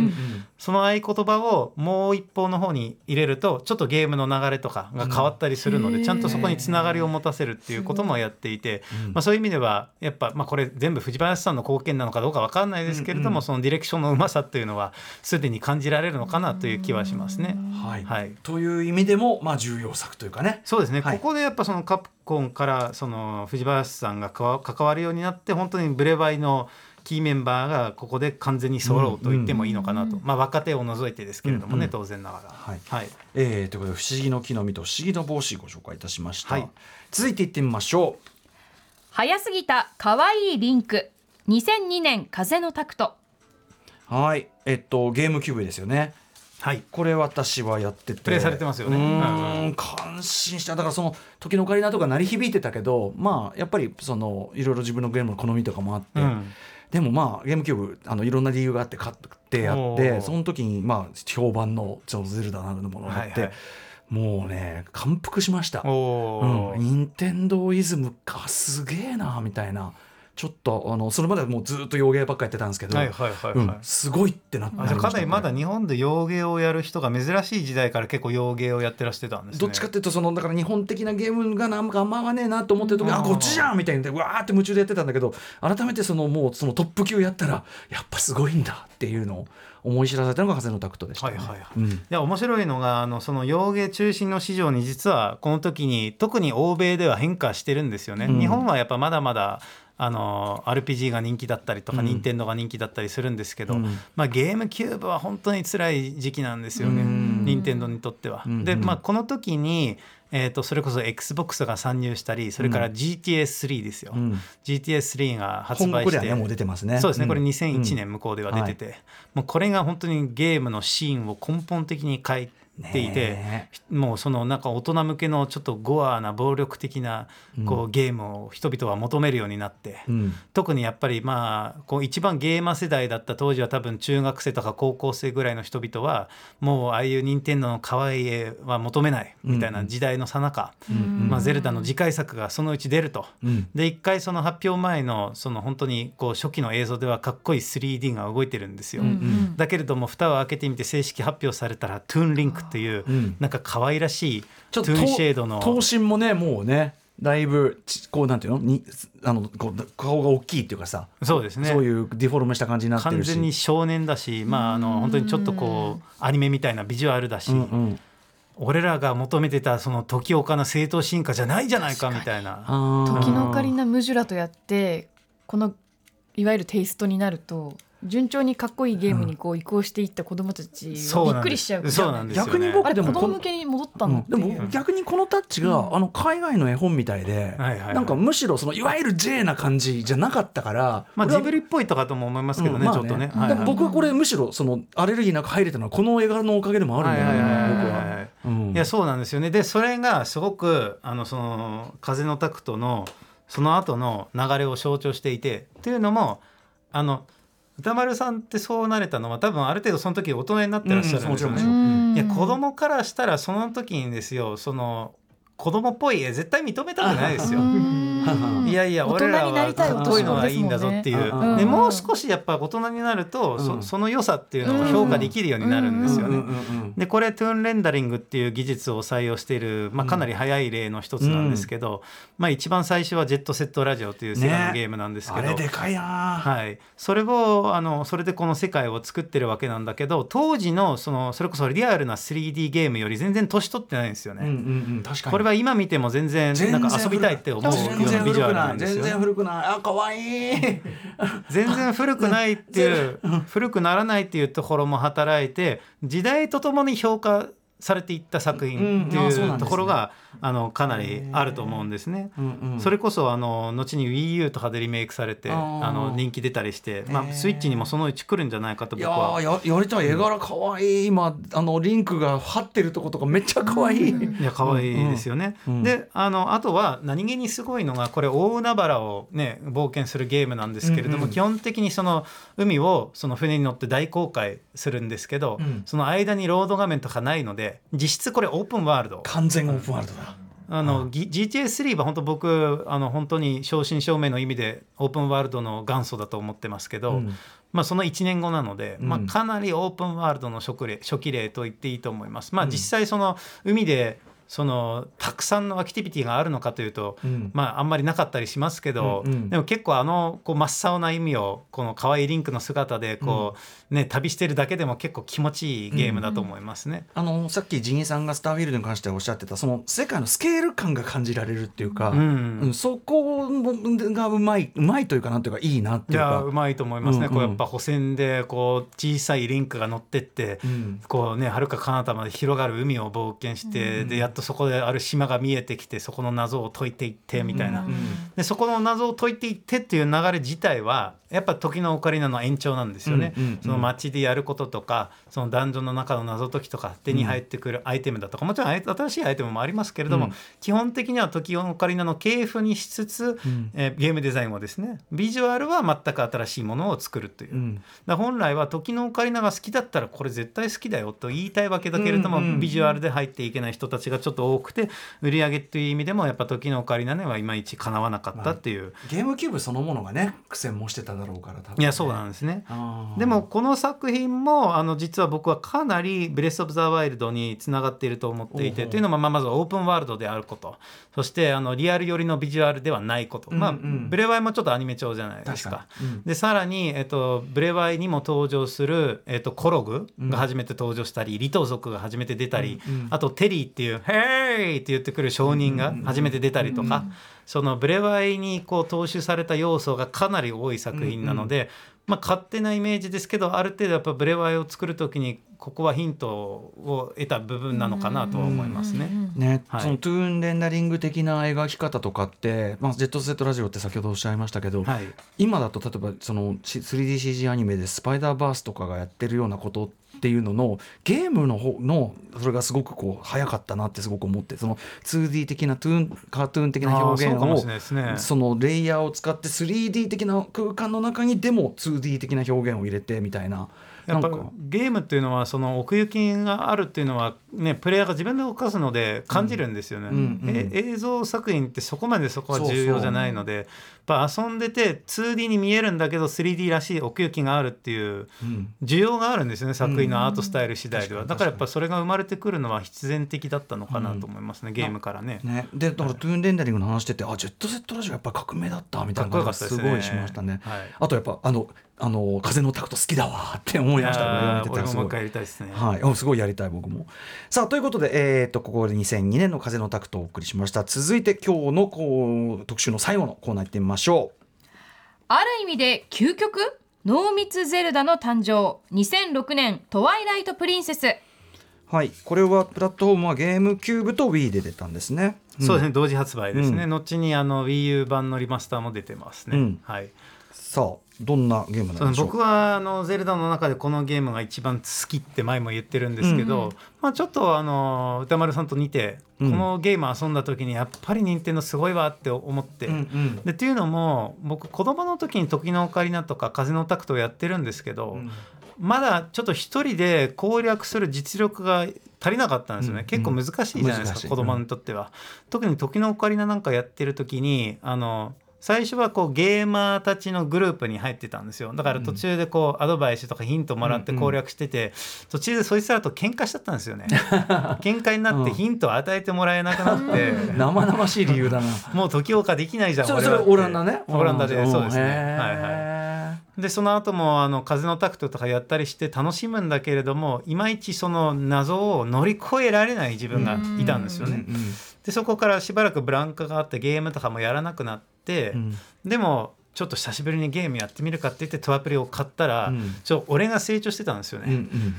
その合言葉をもう一方の方に入れるとちょっとゲームの流れとかが変わったりするので、ちゃんとそこにつながりを持たせるっていうこともやっていて、まあ、そういう意味ではやっぱ、まあ、これ全部藤林さんの貢献なのかどうか分かんないですけれども、そのディレクションのうまさっていうのはすでに感じられるのかなという気はしますね。はい、はい。という意味でも、まあ、重要作というかね。そうですね、はい。ここでやっぱそのカプコンからその藤林さんがかわ関わるようになって本当にブレバイのキーメンバーがここで完全に揃うと言ってもいいのかなと、まあ、若手を除いてですけれどもね、うん当然ながら。はい。はい。えー、ということで「不思議の木の実と不思議の帽子」ご紹介いたしました、はい。続いていってみましょう。早すぎた可愛いリンク。2002年風のタクト。はい。えっとゲームキューブですよねはい。これ私はやってて。プレイされてますよね。ううん感心した。だからその時のオカリナとか鳴り響いてたけどまあやっぱりそのいろいろ自分のゲームの好みとかもあって、うん。でもまあゲームキューブあのいろんな理由があって買ってやってその時にまあ評判の「ちょゼルダ」なるものがあって、はいはい。もうね感服しました。うん、任天堂イズムかすげえなみたいなちょっとあのそれまではもうずっと洋芸ばっかやってたんですけど、はいはいはいはいうん、すごいってなってかなりまだね日本で洋芸をやる人が珍しい時代から結構洋芸をやってらしてたんですね。どっちかっていうとそのだから日本的なゲームがなんかあんま合わねえなと思ってる時にあこっちじゃんみたいにでわーって夢中でやってたんだけど改めてそのもうそのトップ級やったらやっぱすごいんだっていうのを思い知らされたのが風のタクトでした、ね。はいはいはいうんいや面白いのがあのその洋芸中心の市場に実はこの時に特に欧米では変化してるんですよね。うん日本はやっぱまだまだあの RPG が人気だったりとか、うん。任天堂が人気だったりするんですけど、うん。まあ、ゲームキューブは本当に辛い時期なんですよね、うん。任天堂にとっては。うん。で、まあ、この時に、えー、とそれこそ XBOX が参入したりそれから GTS3 ですよ、うん。GTS3 が発本売して、もう出てますね。そうですね、ん。これ2001年向こうでは出てて、もうこれが本当にゲームのシーンを根本的に変えていて、ねもうそのなんか大人向けのちょっとゴアな暴力的なこうゲームを人々は求めるようになって、うん。特にやっぱりまあこう一番ゲーマー世代だった当時は多分中学生とか高校生ぐらいの人々はもうああいう任天堂の可愛い絵は求めないみたいな時代の最中、まあ、ゼルダの次回作がそのうち出ると。うん。で一回その発表前のその本当にこう初期の映像ではかっこいい 3D が動いてるんですよ。ん。だけれども蓋を開けてみて正式発表されたらトゥーンリンクっていううん。なんか可愛らしいちょっとトゥーンシェードの。頭身もねもうねだいぶちこうなんていうの？にあのこう顔が大きいっていうかさ。そうですね。そういうディフォルメした感じになってるし。完全に少年だしまああの本当にちょっとこうアニメみたいなビジュアルだし、うん。うん俺らが求めてたその時岡の正当進化じゃないじゃないかみたいな。時のオカリナムジュラとやってこのいわゆるテイストになると順調にかっこいいゲームにこう移行していった子供たちびっくりしちゃうそうなんです。よね。逆に僕でも子供向けに戻ったうん。でも逆にこのタッチが、あの海外の絵本みたいで、はいはいはい。なんかむしろそのいわゆる J な感じじゃなかったから、まあジブリっぽいとかとも思いますけどね、うん。まあちょっとね。はいではい。も僕はこれむしろそのアレルギーなく入れたのはこの映画のおかげでもあるんだよね、はいはいはいはい。僕は。うん。いやそうなんですよね。でそれがすごくあのその風のタクトのその後の流れを象徴していてっていうのもあの歌丸さんってそうなれたのは多分ある程度その時大人になってらっしゃるんですよね。うんいや子供からしたらその時にですよその子供っぽい絵絶対認めたくないですよ。いやいや大人俺らはこういうのはいいんだぞっていう。ですもう。ん。もう少しやっぱ大人になると、そうん。その良さっていうのを評価できるようになるんですよね。でこれトゥーンレンダリングっていう技術を採用している、まあ、かなり早い例の一つなんですけど、まあ、一番最初はジェットセットラジオというセガのゲームなんですけあど、れでかいな、はい、それをあのそれでこの世界を作ってるわけなんだけど当時のそのそれこそリアルな 3D ゲームより全然年取ってないんですよね。うんうんうん。確かに。これは今見ても全然なんか遊びたいって思うよう全然古くなない全然。古くない。あ可愛い。全然古くないっていう古くならないっていうところも働いて時代とともに評価されていった作品っていうところがあのかなりあると思うんですね。うんうん。それこそあの後に WiiU とかでリメイクされてあの人気出たりして、まあ、スイッチにもそのうち来るんじゃないかと僕はーややりたい絵柄可愛い。今あのリンクが張ってるとことかめっちゃ可愛い。いや可愛いですよね。うん。うん。であのあとは何気にすごいのがこれ大海原をね冒険するゲームなんですけれども、うんうん。基本的にその海をその船に乗って大航海するんですけど、うん。その間にロード画面とかないので実質これオープンワールド。完全オープンワールドだあの、G- GTA3 は本当僕あの本当に正真正銘の意味でオープンワールドの元祖だと思ってますけど、うん。まあ、その1年後なので、うん。まあ、かなりオープンワールドの初期例初期例と言っていいと思います。まあ、うん。実際その海でそのたくさんのアクティビティがあるのかというと、うん。まあ、あんまりなかったりしますけど、うんうん。でも結構あのこう真っ青な意味をこの可愛いリンクの姿でこう、ね、旅してるだけでも結構気持ちいいゲームだと思いますね。あのさっきジギーさんがスターフィールドに関しておっしゃってたその世界のスケール感が感じられるっていうか、うんうんそここがうまいうまいというかなんていうかいいなっていいうか。やうまいと思いますね、うんうん。こうやっぱ補線でこう小さいリンクが乗ってって、ん。こうね遥か彼方まで広がる海を冒険して、でやっとそこである島が見えてきてそこの謎を解いていってみたいな、でそこの謎を解いていってっていう流れ自体はやっぱ時のオカリナの延長なんですよね、うんうんうんその街でやることとかそのダンジョンの中の謎解きとか手に入ってくるアイテムだとかもちろん新しいアイテムもありますけれども、うん。基本的には時のオカリナの系譜にしつつ、えーゲームデザインをですねビジュアルは全く新しいものを作るという、ん。だ本来は時のオカリナが好きだったらこれ絶対好きだよと言いたいわけだけれども、うんうんビジュアルで入っていけない人たちがちょっと多くて売り上げという意味でもやっぱ時のオカリナにはいまいちかなわなかったっていう、ゲームキューブそのものがね苦戦もしてただろうから多分いやそうなんですね。でもこの作品もあの実は僕はかなりブレス・オブ・ザ・ワイルドにつながっていると思っていてというのもまあまずオープンワールドであること。そしてあのリアル寄りのビジュアルではないこと、まあうん。うんブレワイもちょっとアニメ調じゃないですか。うん。でさらに、えっと、ブレワイにも登場する、えっと、コログが初めて登場したり、リト族が初めて出たり、あとテリーっていう「ヘイ!」って言ってくる商人が初めて出たりとか、そのブレワイにこう踏襲された要素がかなり多い作品なので、まあ、勝手なイメージですけどある程度やっぱブレワイを作る時にここはヒントを得た部分なのかなとは思いますね。ね、はい。そのトゥーンレンダリング的な描き方とかって、まあ、ジェットセットラジオって先ほどおっしゃいましたけど、はい。今だと例えばその 3DCG アニメでスパイダーバースとかがやってるようなことっていうののゲームの方のそれがすごくこう早かったなってすごく思ってその 2D 的なトゥーンカートゥーン的な表現をしれないですねそのレイヤーを使って 3D 的な空間の中にでも 2D 的な表現を入れてみたいな。やっぱゲームっていうのはその奥行きがあるっていうのはねプレイヤーが自分で動かすので感じるんですよね、うんうんえ映像作品ってそこまでそこは重要じゃないのでやっぱ遊んでて 2D に見えるんだけど 3D らしい奥行きがあるっていううん。需要があるんですよね作品のアートスタイル次第では、うんだからやっぱそれが生まれてくるのは必然的だったのかなと思いますね、ゲームからね。ね、でだからトゥーンレンダリングの話してて、あジェットセットラジオやっぱ革命だったみたいな感がすごいしましたね。はい。あとやっぱあのあの風のタクト好きだわって思いましたね。俺らすごいももう一回やりたいですね。はい、おすごいやりたい僕も。さあということで、えー、とここで2002年の風のタクトをお送りしました続いて今日のこう特集の最後のコーナー行ってみましょある意味で究極？濃密ゼルダの誕生2006年トワイライトプリンセスう。はい。これはプラットフォームはゲームキューブと Wii で出たんですね。そうですね。同時発売ですね、うん。後にあの WiiU 版のリマスターも出てますね。うんはい。さあどんなゲームなんでしょう？僕はあのゼルダの中でこのゲームが一番好きって前も言ってるんですけど、まあ、ちょっとあの歌丸さんと似て、うんこのゲーム遊んだ時にやっぱり任天堂すごいわって思って、うんうん。でっていうのも僕子供の時に「時のオカリナ」とか「風のタクト」をやってるんですけど、んまだちょっと一人で攻略する実力が足りなかったんですよね、うん。結構難しいじゃないですか、難しい。子供にとっては。特に「時のオカリナ」なんかやってる時にあの最初はこうゲーマーたちのグループに入ってたんですよ。だから途中でこうアドバイスとかヒントもらって攻略してて、途中でそいつらと喧嘩しちゃったんですよね。喧嘩になってヒントを与えてもらえなくなって、生々しい理由だな。もう時岡できないじゃんそれオランダね。オランダでん。そうですね。へはいはい。ーでその後もあの風のタクトとかやったりして楽しむんだけれどもいまいちその謎を乗り越えられない自分がいたんですよね。でそこからしばらくブランクがあってゲームとかもやらなくなって、ん。でもちょっと久しぶりにゲームやってみるかって言ってトアプリを買ったら、うんちょ俺が成長してたんですよね。うん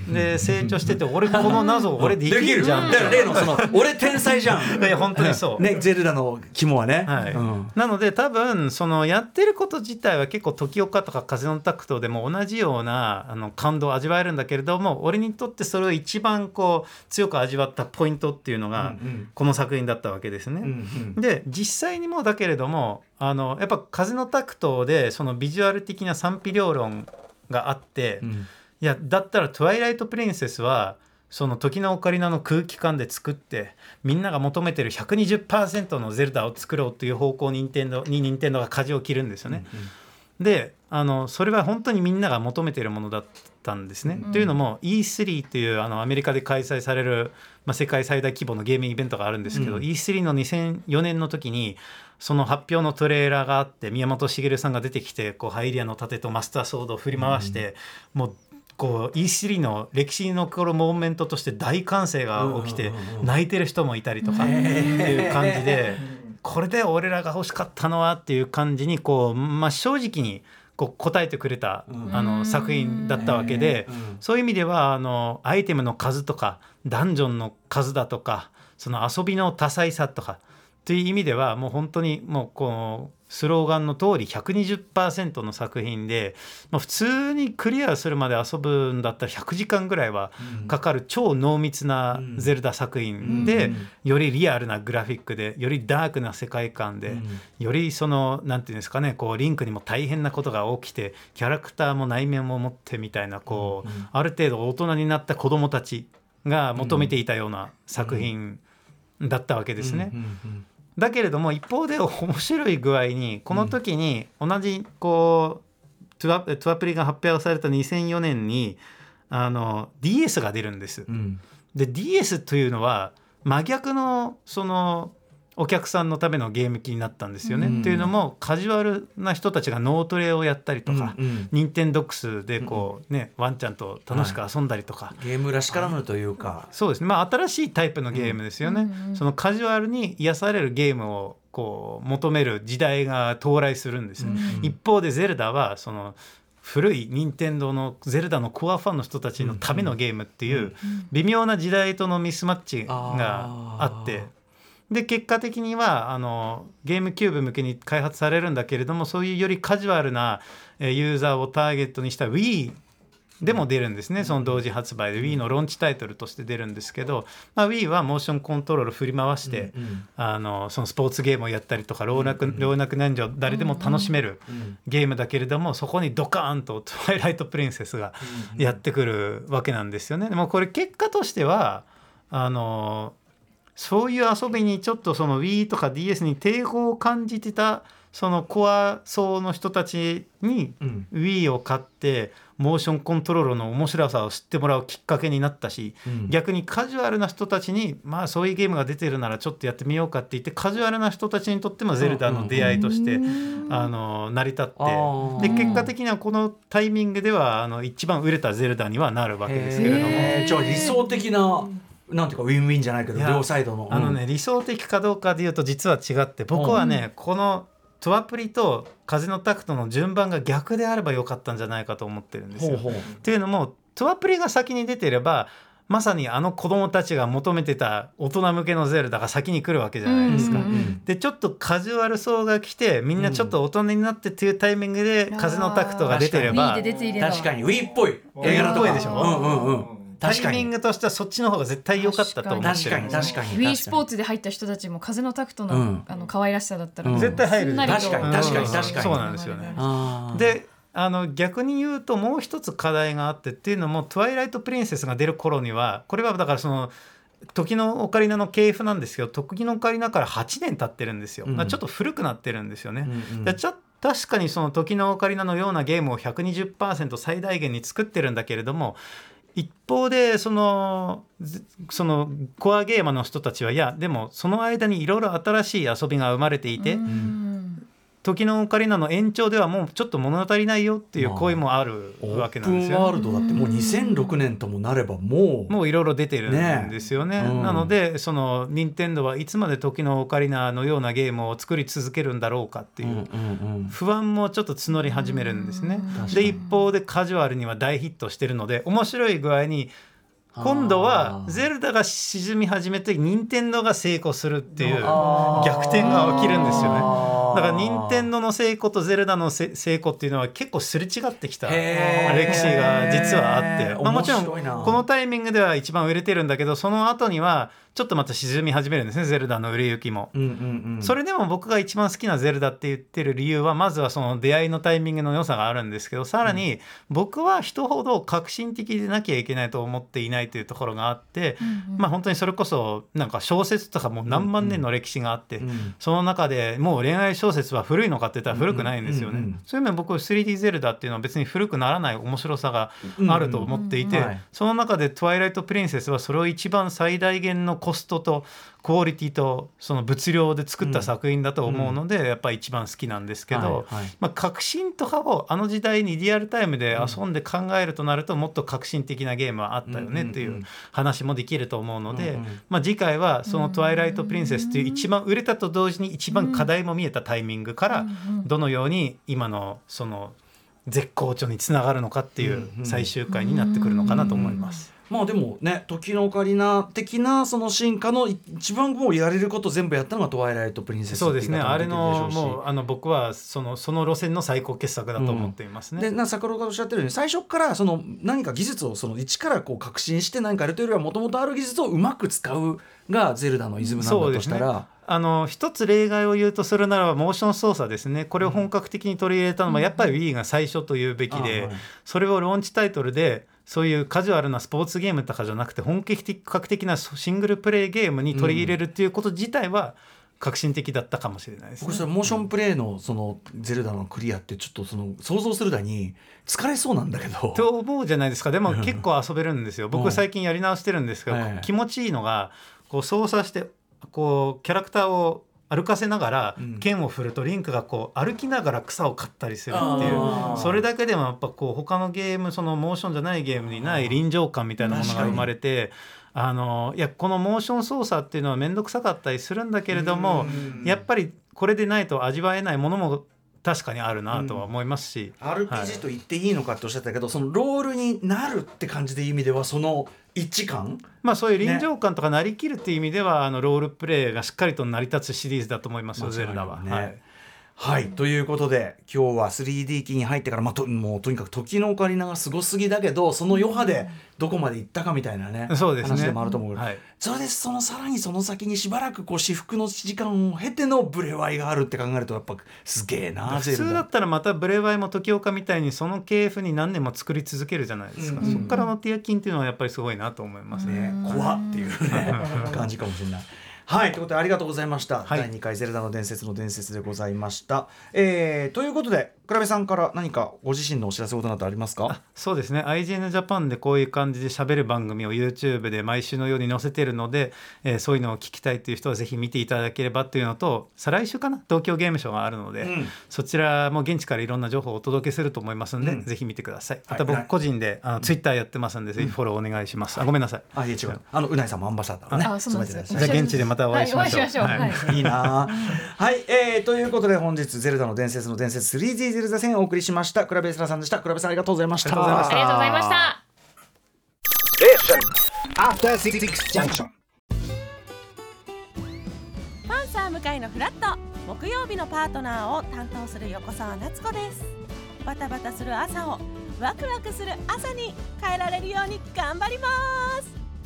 うんで成長してて俺この謎俺 できるじゃんだから例のその俺天才じゃん。いや本当にそう。ねゼルダの肝はね。はいうんなので多分そのやってること自体は結構時岡とか風のタクトでも同じようなあの感動を味わえるんだけれども俺にとってそれを一番こう強く味わったポイントっていうのがうんうんこの作品だったわけですね。うんで実際にもだけれどもあのやっぱ風のタクトでそのビジュアル的な賛否両論があって、いうん。やだったら「トワイライト・プリンセス」はその時のオカリナの空気感で作ってみんなが求めてる120%のゼルダを作ろうという方向に任天堂に任天堂が舵を切るんですよね。であのそれは本当にみんなが求めているものだったんですね。というのも E3 っていうあのアメリカで開催される、まあ、世界最大規模のゲームイベントがあるんですけど、うん。E3 の2004年の時にその発表のトレーラーがあって宮本茂さんが出てきてこうハイリアの盾とマスターソードを振り回して、もうこう E3 の歴史に残るモーメントとして大歓声が起きてうんうんうんうん。泣いてる人もいたりとかっていう感じで。これで俺らが欲しかったのはっていう感じにこう、まあ、正直にこう答えてくれた、あの作品だったわけで、そういう意味ではあのアイテムの数とかダンジョンの数だとかその遊びの多彩さとかっていう意味ではもう本当にもうこのスローガンの通り120%の作品で、まあ、普通にクリアするまで遊ぶんだったら100時間ぐらいはかかる超濃密なゼルダ作品で、よりリアルなグラフィックでよりダークな世界観で、よりそのなんていうんですかねこうリンクにも大変なことが起きてキャラクターも内面も持ってみたいなこう、ある程度大人になった子供たちが求めていたような作品だったわけですね。だけれども一方で面白い具合にこの時に同じこうトゥアトゥアプリが発表された2004年にあの DS が出るんです。で DS というのは真逆のそのお客さんのためのゲーム機になったんですよね。うん。というのもカジュアルな人たちが脳トレをやったりとか、うんうん。ニンテンドックスでこうね、ワンちゃんと楽しく遊んだりとか、ゲームらしからぬというか、そうですね。まあ新しいタイプのゲームですよね、そのカジュアルに癒されるゲームをこう求める時代が到来するんですね、一方でゼルダはその古い任天堂のゼルダのコアファンの人たちのためのゲームっていう微妙な時代とのミスマッチがあってで結果的にはあのゲームキューブ向けに開発されるんだけれどもそういうよりカジュアルなえーユーザーをターゲットにした Wii でも出るんですね。その同時発売で Wii のローンチタイトルとして出るんですけど、まあ、Wii はモーションコントロール振り回して、あのそのスポーツゲームをやったりとか老若老若男女誰でも楽しめるゲームだけれどもそこにドカーンと「トワイライト・プリンセス」がやってくるわけなんですよね。でもこれ結果としてはあのそういう遊びにちょっとその Wii とか DS に抵抗を感じてたそのコア層の人たちに Wii を買ってモーションコントロールの面白さを知ってもらうきっかけになったし、逆にカジュアルな人たちにまあそういうゲームが出てるならちょっとやってみようかって言ってカジュアルな人たちにとってもゼルダの出会いとして、あの成り立ってあで結果的にはこのタイミングではあの一番売れたゼルダにはなるわけですけれども。えー。じゃあ理想的ななんていうかウィンウィンじゃないけど両サイドの。あのね、理想的かどうかで言うと実は違って僕はね、このトアプリと風のタクトの順番が逆であればよかったんじゃないかと思ってるんですよ。ほうほう。っていうのもトアプリが先に出てればまさにあの子供たちが求めてた大人向けのゼルダが先に来るわけじゃないですか。でちょっとカジュアル層が来てみんなちょっと大人になってっていうタイミングで風のタクトが出てれば Wii で出ていれば確かに。ウィーっぽい。映画っぽいでしょ？うんうんうんタイミングとしてはそっちの方が絶対良かったと思って確かに確かに。Wii スポーツで入った人たちも風のタクトの,、うん。あの可愛らしさだったら、うん。絶対入る確かに確かに確かに。そうなんですよね。であの逆に言うともう一つ課題があってっていうのも「トワイライト・プリンセス」が出る頃にはこれはだからその時のオカリナの系譜なんですけど時のオカリナから8年経ってるんですよ、うん。ちょっと古くなってるんですよね。うんうんでちょ確かにその時のオカリナのようなゲームを120%最大限に作ってるんだけれども一方でそのそのコアゲーマーの人たちはいやでもその間にいろいろ新しい遊びが生まれていて、時のオカリナの延長ではもうちょっと物足りないよっていう声もあるオわけなんですよね。ルドだってもう2006年ともなればもうもういろいろ出てるんですよね。ねうんなのでその任天堂はいつまで時のオカリナのようなゲームを作り続けるんだろうかっていう。うんうんうん不安もちょっと募り始めるんですね確。かでに一方でカジュアルには大ヒットしてるので面白い具合に今度はゼルダが沈み始めて任天堂が成功するっていう逆転が起きるんですよね。だから任天堂の成功とゼルダのせ成功っていうのは結構すれ違ってきた歴史が実はあって、まあ、もちろんこのタイミングでは一番売れてるんだけどその後にはちょっとまた沈み始めるんですねゼルダの売れ行きも。うんうんうん。それでも僕が一番好きなゼルダって言ってる理由はまずはその出会いのタイミングの良さがあるんですけどさらに僕は人ほど革新的でなきゃいけないと思っていないというところがあって、まあ本当にそれこそなんか小説とかもう何万年の歴史があって、ん。その中でもう恋愛小説は古いのかって言ったら古くないんですよね。うんうんうんそういう意味で僕 3D ゼルダっていうのは別に古くならない面白さがあると思っていて、うんうんはい。その中で「トワイライト・プリンセス」はそれを一番最大限のコストとクオリティとその物量で作った作品だと思うので、やっぱり一番好きなんですけど、まあ、革新とかをあの時代にリアルタイムで遊んで考えるとなるともっと革新的なゲームはあったよねっていう話もできると思うので、まあ、次回はその「トワイライト・プリンセス」という一番売れたと同時に一番課題も見えたタイミングからどのように今のその絶好調につながるのかっていう最終回になってくるのかなと思います。まあでもね時のオカリナ的なその進化の一番もうやれること全部やったのが「トワイライト・プリンセス」そうですね。あれのもうあの僕はそのその路線の最高傑作だと思っていますね。でな先ほおっしゃってるように最初からその何か技術をその一からこう革新して何かやるというよりはもともとある技術をうまく使うがゼルダのイズムなんだとしたら、そうですねあの一つ例外を言うとするならばモーション操作ですね。これを本格的に取り入れたのはやっぱり Wii が最初というべきで、それをローンチタイトルでそういうカジュアルなスポーツゲームとかじゃなくて本格的なシングルプレイゲームに取り入れるっていうこと自体は革新的だったかもしれないですね。僕。それモーションプレイのそのゼルダのクリアってちょっとその想像するだに疲れそうなんだけど。と思うじゃないですか。でも結構遊べるんですよ。うん。僕最近やり直してるんですけど、はい気持ちいいのがこう操作してこうキャラクターを歩かせながらうん。剣を振るとリンクがこう歩きながら草を刈ったりするっていうそれだけでもやっぱこう他のゲームそのモーションじゃないゲームにない臨場感みたいなものが生まれて。あのいやこのモーション操作っていうのは面倒くさかったりするんだけれどもやっぱりこれでないと味わえないものも確かにあるなとは思いますし、RPG と言っていいのかっておっしゃってたけど、そのロールになるって感じでいう意味ではその一致感？まあそういう臨場感とかなりきるっていう意味では、あのロールプレイがしっかりと成り立つシリーズだと思いますよ、ゼルダは。ね。はいはい、ということで今日は 3D 機に入ってから、まあ、ともうとにかく時のオカリナがすごすぎだけどその余波でどこまで行ったかみたいなねそうですね。話でもあると思うけど、はい。それでそのさらにその先にしばらくこう至福の時間を経てのブレワイがあるって考えるとやっぱすげえな普通だったらまたブレワイも時岡みたいにその系譜に何年も作り続けるじゃないですか、うん。そこからのティアキンっていうのはやっぱりすごいなと思いますね。ね、怖っていうね感じかもしれない。はいということでありがとうございました、はい。第2回「ゼルダの伝説」の伝説でございました。えーということで倉部さんから何かご自身のお知らせことなどありますか？そうですね。IGN ジャパンでこういう感じで喋る番組を YouTube で毎週のように載せてるので、えーそういうのを聞きたいという人はぜひ見ていただければっていうのと再来週かな？東京ゲームショウがあるので、うん。そちらも現地からいろんな情報をお届けすると思いますので、うん。ぜひ見てください。はい。また僕個人であの Twitter やってますんで、ぜひフォローお願いします。あごめんなさい。あいえ違う。あのうないさんもアンバサダーをね。あそうなんですじゃあ現地でまましょう。はいお会いしましょう。はい。はい。いいな。あはい、えー、ということで本日「ゼルダの伝説の伝説 3D ゼルダ戦」をお送りしました。クラベエスラさんでした。クラベさんありがとうございました。ありがとうございました.パンサー向かいのフラット。木曜日のパートナーを担当する横澤夏子です。バタバタする朝をワクワクする朝に変えられるように頑張ります